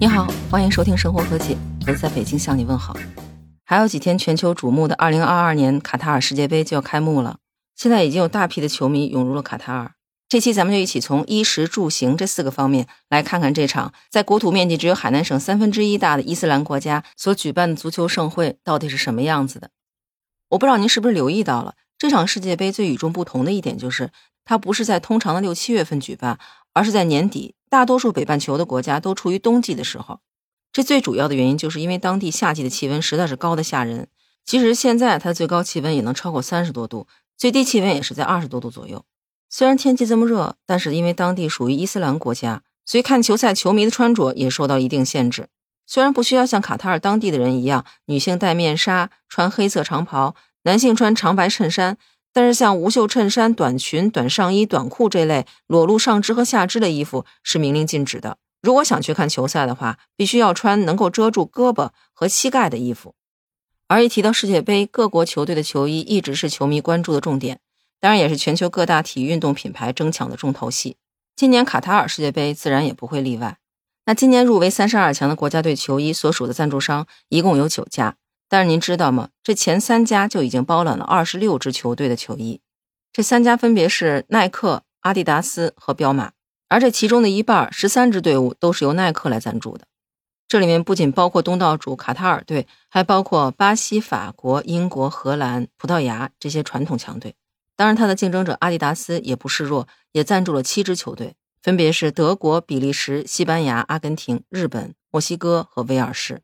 你好，欢迎收听生活和解，我在北京向你问好。还有几天，全球瞩目的2022年卡塔尔世界杯就要开幕了。现在已经有大批的球迷涌入了卡塔尔。这期咱们就一起从衣食住行这四个方面来看看这场在国土面积只有海南省三分之一大的伊斯兰国家所举办的足球盛会到底是什么样子的。我不知道您是不是留意到了，这场世界杯最与众不同的一点就是，它不是在通常的六七月份举办，而是在年底，大多数北半球的国家都处于冬季的时候。这最主要的原因就是因为当地夏季的气温实在是高的吓人，即使现在它的最高气温也能超过三十多度。最低气温也是在二十多度左右。虽然天气这么热，但是因为当地属于伊斯兰国家，所以看球赛球迷的穿着也受到一定限制。虽然不需要像卡塔尔当地的人一样，女性戴面纱、穿黑色长袍，男性穿长白衬衫，但是像无袖衬衫、短裙、短上衣、短裤这类裸露上肢和下肢的衣服是明令禁止的。如果想去看球赛的话，必须要穿能够遮住胳膊和膝盖的衣服。而一提到世界杯，各国球队的球衣一直是球迷关注的重点，当然也是全球各大体育运动品牌争抢的重头戏。今年卡塔尔世界杯自然也不会例外。那今年入围三十二强的国家队球衣所属的赞助商一共有九家，但是您知道吗？这前三家就已经包揽了二十六支球队的球衣。这三家分别是耐克、阿迪达斯和彪马，而这其中的一半十三支队伍都是由耐克来赞助的。这里面不仅包括东道主卡塔尔队，还包括巴西、法国、英国、荷兰、葡萄牙这些传统强队。当然，他的竞争者阿迪达斯也不示弱，也赞助了七支球队，分别是德国、比利时、西班牙、阿根廷、日本、墨西哥和威尔士。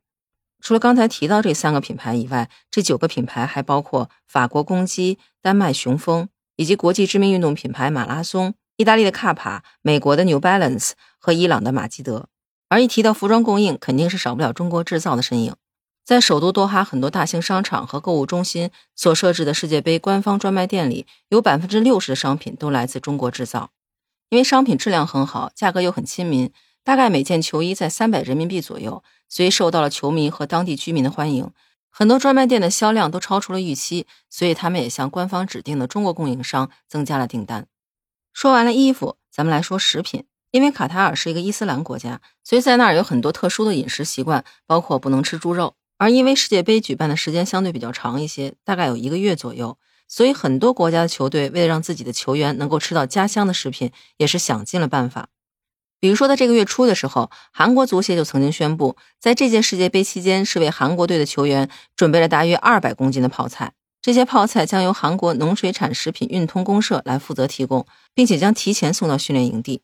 除了刚才提到这三个品牌以外，这九个品牌还包括法国公鸡、丹麦雄风，以及国际知名运动品牌马拉松、意大利的卡帕、美国的 New Balance 和伊朗的马基德。而一提到服装供应，肯定是少不了中国制造的身影。在首都多哈，很多大型商场和购物中心所设置的世界杯官方专卖店里，有百分之六十的商品都来自中国制造。因为商品质量很好，价格又很亲民，大概每件球衣在三百人民币左右，所以受到了球迷和当地居民的欢迎。很多专卖店的销量都超出了预期，所以他们也向官方指定的中国供应商增加了订单。说完了衣服，咱们来说食品。因为卡塔尔是一个伊斯兰国家，所以在那儿有很多特殊的饮食习惯，包括不能吃猪肉。而因为世界杯举办的时间相对比较长一些，大概有一个月左右，所以很多国家的球队为了让自己的球员能够吃到家乡的食品，也是想尽了办法。比如说，在这个月初的时候，韩国足协就曾经宣布，在这届世界杯期间，是为韩国队的球员准备了大约二百公斤的泡菜。这些泡菜将由韩国农水产食品运通公社来负责提供，并且将提前送到训练营地。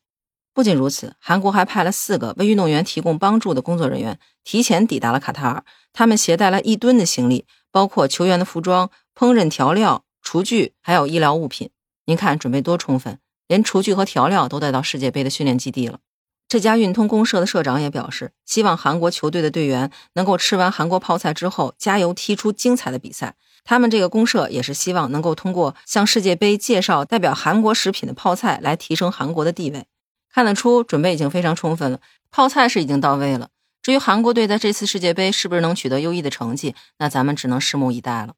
不仅如此，韩国还派了四个为运动员提供帮助的工作人员提前抵达了卡塔尔。他们携带了一吨的行李，包括球员的服装、烹饪调料、厨具，还有医疗物品。您看，准备多充分，连厨具和调料都带到世界杯的训练基地了。这家运通公社的社长也表示，希望韩国球队的队员能够吃完韩国泡菜之后，加油踢出精彩的比赛。他们这个公社也是希望能够通过向世界杯介绍代表韩国食品的泡菜，来提升韩国的地位。看得出，准备已经非常充分了，泡菜是已经到位了。至于韩国队在这次世界杯是不是能取得优异的成绩，那咱们只能拭目以待了。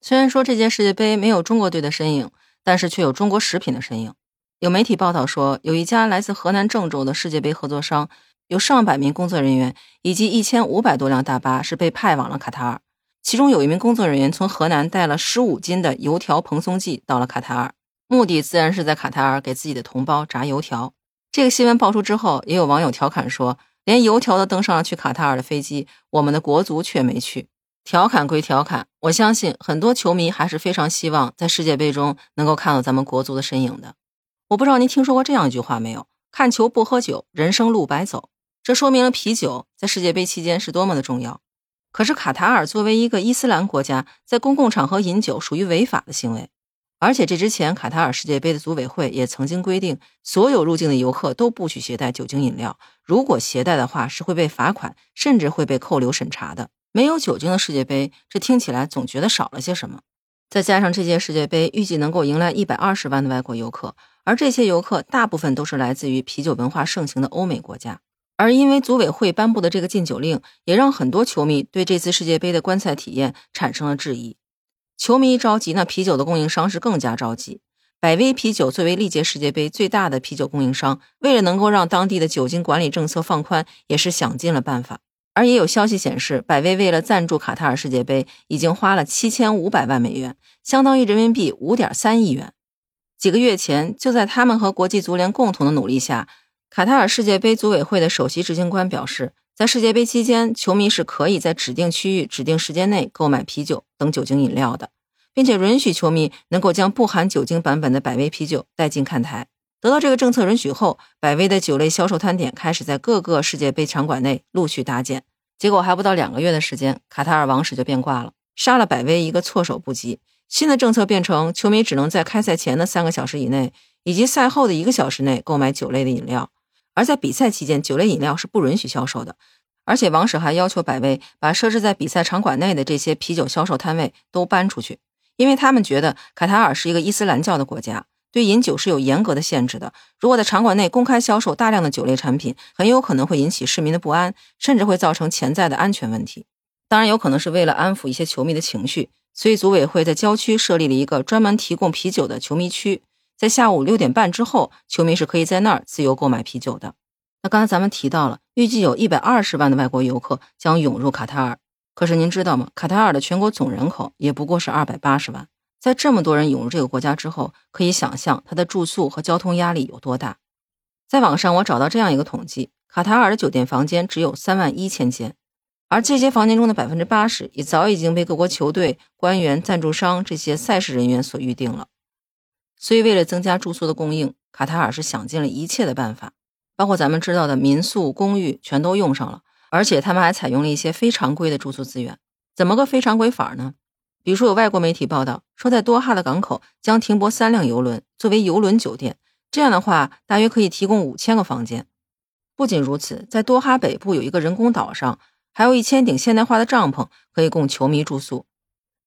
虽然说这届世界杯没有中国队的身影，但是却有中国食品的身影。有媒体报道说，有一家来自河南郑州的世界杯合作商，有上百名工作人员以及一千五百多辆大巴是被派往了卡塔尔。其中有一名工作人员从河南带了十五斤的油条蓬松剂到了卡塔尔，目的自然是在卡塔尔给自己的同胞炸油条。这个新闻爆出之后，也有网友调侃说：“连油条都登上了去卡塔尔的飞机，我们的国足却没去。”调侃归调侃，我相信很多球迷还是非常希望在世界杯中能够看到咱们国足的身影的。我不知道您听说过这样一句话没有？看球不喝酒，人生路白走。这说明了啤酒在世界杯期间是多么的重要。可是卡塔尔作为一个伊斯兰国家，在公共场合饮酒属于违法的行为。而且这之前，卡塔尔世界杯的组委会也曾经规定，所有入境的游客都不许携带酒精饮料。如果携带的话，是会被罚款，甚至会被扣留审查的。没有酒精的世界杯，这听起来总觉得少了些什么。再加上这届世界杯预计能够迎来一百二十万的外国游客，而这些游客大部分都是来自于啤酒文化盛行的欧美国家。而因为组委会颁布的这个禁酒令，也让很多球迷对这次世界杯的观赛体验产生了质疑。球迷一着急，那啤酒的供应商是更加着急。百威啤酒作为历届世界杯最大的啤酒供应商，为了能够让当地的酒精管理政策放宽，也是想尽了办法。而也有消息显示，百威为了赞助卡塔尔世界杯，已经花了七千五百万美元，相当于人民币五点三亿元。几个月前，就在他们和国际足联共同的努力下，卡塔尔世界杯组委会的首席执行官表示，在世界杯期间，球迷是可以在指定区域、指定时间内购买啤酒等酒精饮料的，并且允许球迷能够将不含酒精版本的百威啤酒带进看台。得到这个政策允许后，百威的酒类销售摊点开始在各个世界杯场馆内陆续搭建。结果还不到两个月的时间，卡塔尔王室就变卦了，杀了百威一个措手不及。新的政策变成球迷只能在开赛前的三个小时以内，以及赛后的一个小时内购买酒类的饮料，而在比赛期间，酒类饮料是不允许销售的。而且王室还要求百威把设置在比赛场馆内的这些啤酒销售摊位都搬出去，因为他们觉得卡塔尔是一个伊斯兰教的国家。对饮酒是有严格的限制的。如果在场馆内公开销售大量的酒类产品，很有可能会引起市民的不安，甚至会造成潜在的安全问题。当然，有可能是为了安抚一些球迷的情绪，所以组委会在郊区设立了一个专门提供啤酒的球迷区。在下午六点半之后，球迷是可以在那儿自由购买啤酒的。那刚才咱们提到了，预计有一百二十万的外国游客将涌入卡塔尔。可是您知道吗？卡塔尔的全国总人口也不过是二百八十万。在这么多人涌入这个国家之后，可以想象他的住宿和交通压力有多大。在网上我找到这样一个统计：卡塔尔的酒店房间只有三万一千间，而这些房间中的百分之八十也早已经被各国球队、官员、赞助商这些赛事人员所预定了。所以，为了增加住宿的供应，卡塔尔是想尽了一切的办法，包括咱们知道的民宿、公寓全都用上了，而且他们还采用了一些非常规的住宿资源。怎么个非常规法呢？比如说，有外国媒体报道说，在多哈的港口将停泊三辆游轮，作为游轮酒店。这样的话，大约可以提供五千个房间。不仅如此，在多哈北部有一个人工岛上，还有一千顶现代化的帐篷可以供球迷住宿。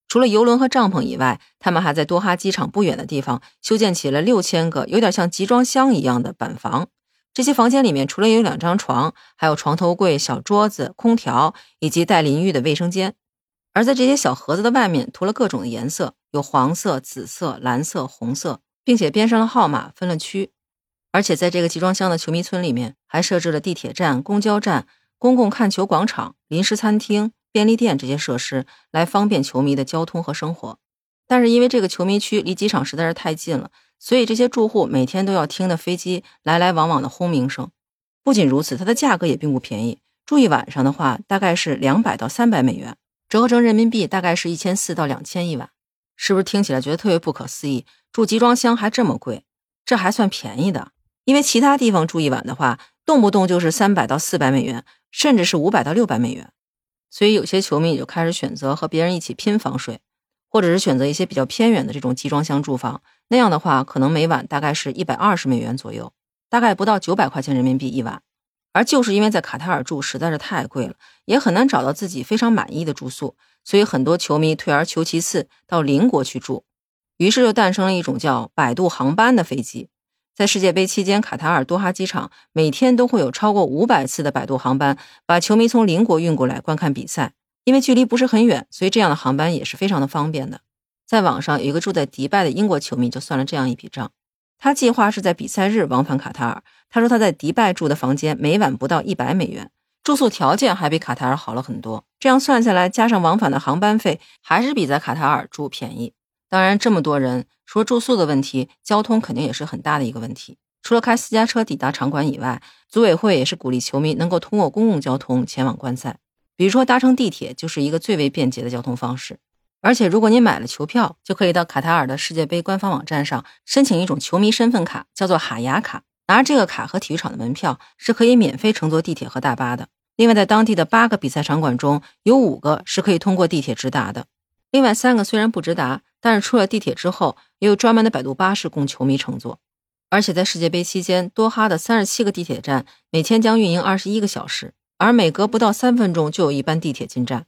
除了游轮和帐篷以外，他们还在多哈机场不远的地方修建起了六千个有点像集装箱一样的板房。这些房间里面除了有两张床，还有床头柜、小桌子、空调以及带淋浴的卫生间。而在这些小盒子的外面涂了各种的颜色，有黄色、紫色、蓝色、红色，并且编上了号码，分了区。而且在这个集装箱的球迷村里面，还设置了地铁站、公交站、公共看球广场、临时餐厅、便利店这些设施，来方便球迷的交通和生活。但是因为这个球迷区离机场实在是太近了，所以这些住户每天都要听的飞机来来往往的轰鸣声。不仅如此，它的价格也并不便宜，住一晚上的话，大概是两百到三百美元。折合成人民币大概是一千四到两千一晚，是不是听起来觉得特别不可思议？住集装箱还这么贵？这还算便宜的，因为其他地方住一晚的话，动不动就是三百到四百美元，甚至是五百到六百美元。所以有些球迷也就开始选择和别人一起拼房睡，或者是选择一些比较偏远的这种集装箱住房。那样的话，可能每晚大概是一百二十美元左右，大概不到九百块钱人民币一晚。而就是因为在卡塔尔住实在是太贵了，也很难找到自己非常满意的住宿，所以很多球迷退而求其次到邻国去住，于是就诞生了一种叫摆渡航班的飞机。在世界杯期间，卡塔尔多哈机场每天都会有超过五百次的摆渡航班，把球迷从邻国运过来观看比赛。因为距离不是很远，所以这样的航班也是非常的方便的。在网上有一个住在迪拜的英国球迷就算了这样一笔账。他计划是在比赛日往返卡塔尔。他说他在迪拜住的房间每晚不到一百美元，住宿条件还比卡塔尔好了很多。这样算下来，加上往返的航班费，还是比在卡塔尔住便宜。当然，这么多人除了住宿的问题，交通肯定也是很大的一个问题。除了开私家车抵达场馆以外，组委会也是鼓励球迷能够通过公共交通前往观赛，比如说搭乘地铁就是一个最为便捷的交通方式。而且，如果你买了球票，就可以到卡塔尔的世界杯官方网站上申请一种球迷身份卡，叫做哈雅卡。拿着这个卡和体育场的门票，是可以免费乘坐地铁和大巴的。另外，在当地的八个比赛场馆中，有五个是可以通过地铁直达的。另外三个虽然不直达，但是出了地铁之后，也有专门的摆渡巴士供球迷乘坐。而且在世界杯期间，多哈的三十七个地铁站每天将运营二十一个小时，而每隔不到三分钟就有一班地铁进站。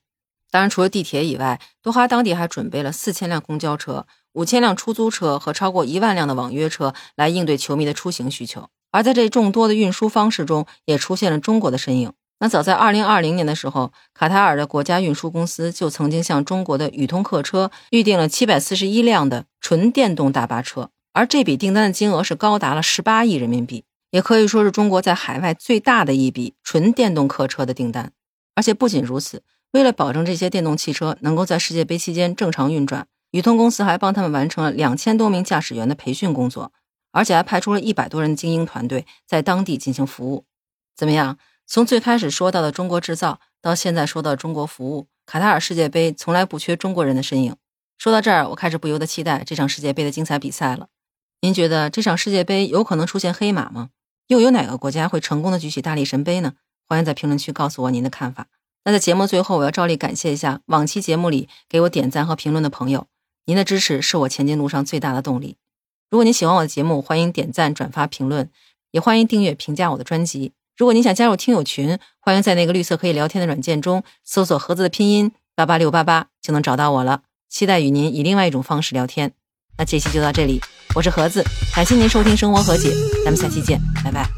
当然，除了地铁以外，多哈当地还准备了四千辆公交车、五千辆出租车和超过一万辆的网约车，来应对球迷的出行需求。而在这众多的运输方式中，也出现了中国的身影。那早在二零二零年的时候，卡塔尔的国家运输公司就曾经向中国的宇通客车预订了七百四十一辆的纯电动大巴车，而这笔订单的金额是高达了十八亿人民币，也可以说是中国在海外最大的一笔纯电动客车的订单。而且不仅如此，为了保证这些电动汽车能够在世界杯期间正常运转，宇通公司还帮他们完成了两千多名驾驶员的培训工作，而且还派出了一百多人的精英团队在当地进行服务。怎么样？从最开始说到的中国制造，到现在说到中国服务，卡塔尔世界杯从来不缺中国人的身影。说到这儿，我开始不由得期待这场世界杯的精彩比赛了。您觉得这场世界杯有可能出现黑马吗？又有哪个国家会成功的举起大力神杯呢？欢迎在评论区告诉我您的看法。那在节目最后，我要照例感谢一下往期节目里给我点赞和评论的朋友，您的支持是我前进路上最大的动力。如果您喜欢我的节目，欢迎点赞、转发、评论，也欢迎订阅、评价我的专辑。如果您想加入听友群，欢迎在那个绿色可以聊天的软件中搜索盒子的拼音八八六八八，就能找到我了。期待与您以另外一种方式聊天。那这期就到这里。我是盒子，感谢您收听《生活和解》，咱们下期见，拜拜。